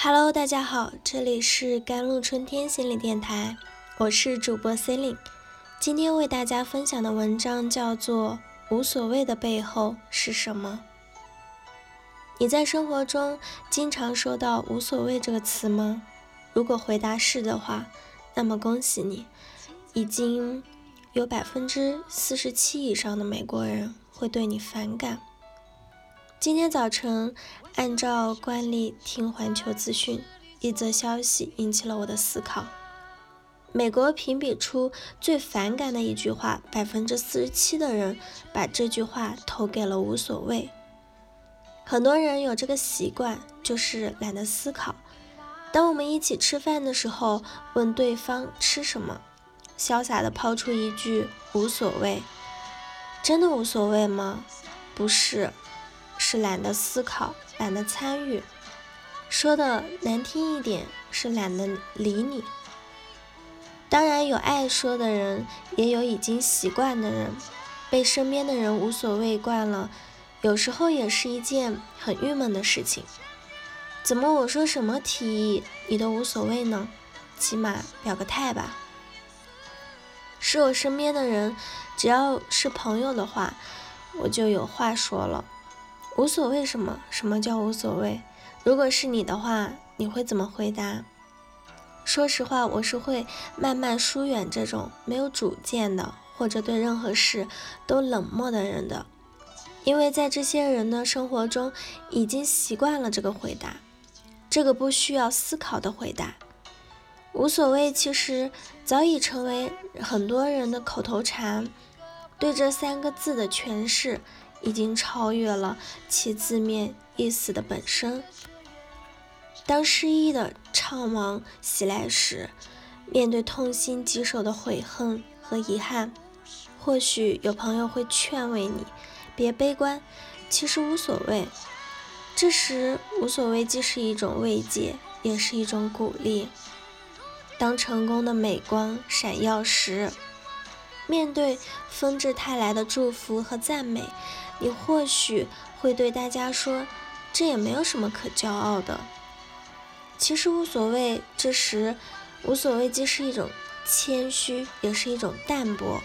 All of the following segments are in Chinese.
Hello，大家好，这里是甘露春天心理电台，我是主播 c e l i n e 今天为大家分享的文章叫做《无所谓的背后是什么》。你在生活中经常说到“无所谓”这个词吗？如果回答是的话，那么恭喜你，已经有百分之四十七以上的美国人会对你反感。今天早晨，按照惯例听环球资讯，一则消息引起了我的思考。美国评比出最反感的一句话，百分之四十七的人把这句话投给了无所谓。很多人有这个习惯，就是懒得思考。当我们一起吃饭的时候，问对方吃什么，潇洒的抛出一句无所谓，真的无所谓吗？不是。是懒得思考，懒得参与，说的难听一点是懒得理你。当然有爱说的人，也有已经习惯的人，被身边的人无所谓惯了，有时候也是一件很郁闷的事情。怎么我说什么提议你都无所谓呢？起码表个态吧。是我身边的人，只要是朋友的话，我就有话说了。无所谓什么？什么叫无所谓？如果是你的话，你会怎么回答？说实话，我是会慢慢疏远这种没有主见的，或者对任何事都冷漠的人的，因为在这些人的生活中，已经习惯了这个回答，这个不需要思考的回答。无所谓，其实早已成为很多人的口头禅，对这三个字的诠释。已经超越了其字面意思的本身。当失意的怅惘袭来时，面对痛心疾首的悔恨和遗憾，或许有朋友会劝慰你：“别悲观，其实无所谓。”这时，无所谓既是一种慰藉，也是一种鼓励。当成功的美光闪耀时，面对纷至沓来的祝福和赞美。你或许会对大家说：“这也没有什么可骄傲的。”其实无所谓。这时，无所谓既是一种谦虚，也是一种淡泊。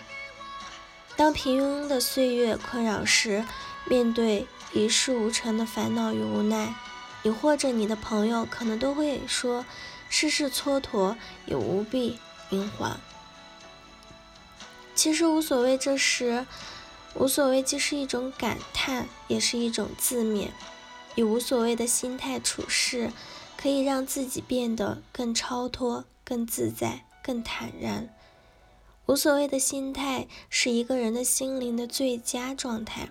当平庸的岁月困扰时，面对一事无成的烦恼与无奈，你或者你的朋友可能都会说：“世事蹉跎，也无必圆还。”其实无所谓。这时。无所谓既是一种感叹，也是一种自勉。以无所谓的心态处事，可以让自己变得更超脱、更自在、更坦然。无所谓的心态是一个人的心灵的最佳状态，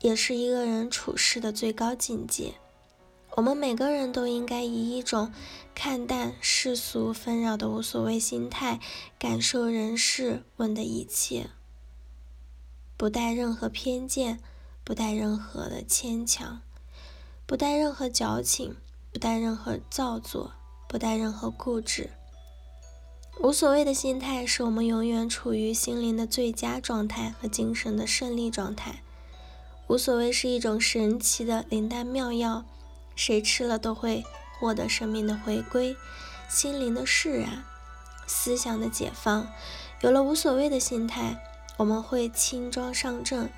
也是一个人处事的最高境界。我们每个人都应该以一种看淡世俗纷扰的无所谓心态，感受人世问的一切。不带任何偏见，不带任何的牵强，不带任何矫情，不带任何造作，不带任何固执。无所谓的心态，是我们永远处于心灵的最佳状态和精神的胜利状态。无所谓是一种神奇的灵丹妙药，谁吃了都会获得生命的回归、心灵的释然、思想的解放。有了无所谓的心态。我们会轻装上阵，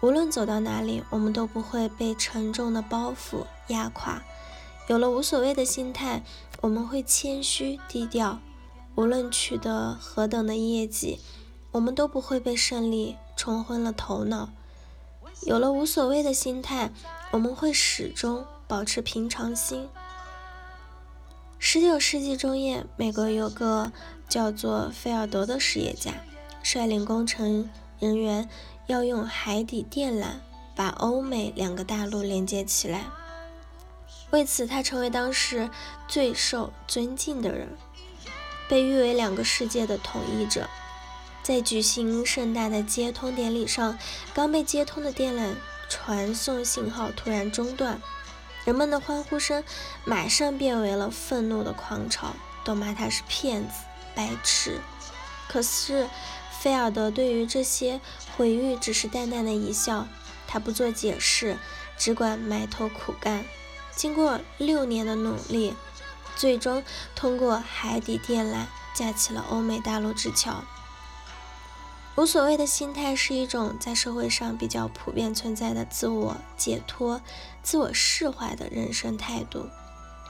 无论走到哪里，我们都不会被沉重的包袱压垮。有了无所谓的心态，我们会谦虚低调，无论取得何等的业绩，我们都不会被胜利冲昏了头脑。有了无所谓的心态，我们会始终保持平常心。十九世纪中叶，美国有个叫做菲尔德的实业家。率领工程人员要用海底电缆把欧美两个大陆连接起来，为此他成为当时最受尊敬的人，被誉为两个世界的统一者。在举行盛大的接通典礼上，刚被接通的电缆传送信号突然中断，人们的欢呼声马上变为了愤怒的狂潮，都骂他是骗子、白痴。可是。菲尔德对于这些毁誉只是淡淡的一笑，他不做解释，只管埋头苦干。经过六年的努力，最终通过海底电缆架起了欧美大陆之桥。无所谓的心态是一种在社会上比较普遍存在的自我解脱、自我释怀的人生态度。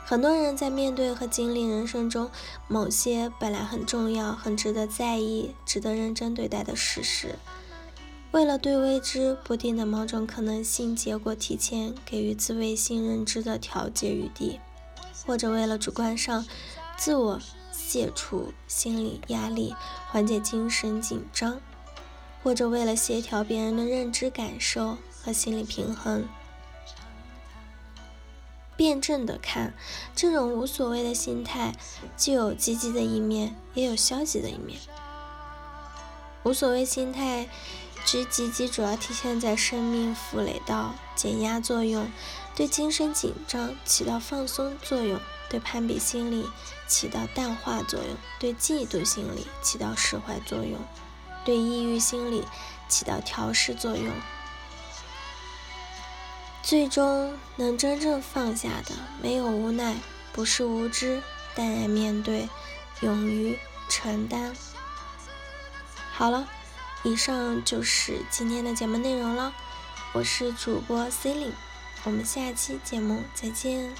很多人在面对和经历人生中某些本来很重要、很值得在意、值得认真对待的事实，为了对未知不定的某种可能性结果提前给予自卫性认知的调节余地，或者为了主观上自我卸除心理压力、缓解精神紧张，或者为了协调别人的认知感受和心理平衡。辩证的看，这种无所谓的心态，既有积极的一面，也有消极的一面。无所谓心态之积极，主要体现在生命负累到减压作用，对精神紧张起到放松作用，对攀比心理起到淡化作用，对嫉妒心理起到释怀作用，对抑郁心理起到调试作用。最终能真正放下的，没有无奈，不是无知，淡然面对，勇于承担。好了，以上就是今天的节目内容了。我是主播 C e l i n e 我们下期节目再见。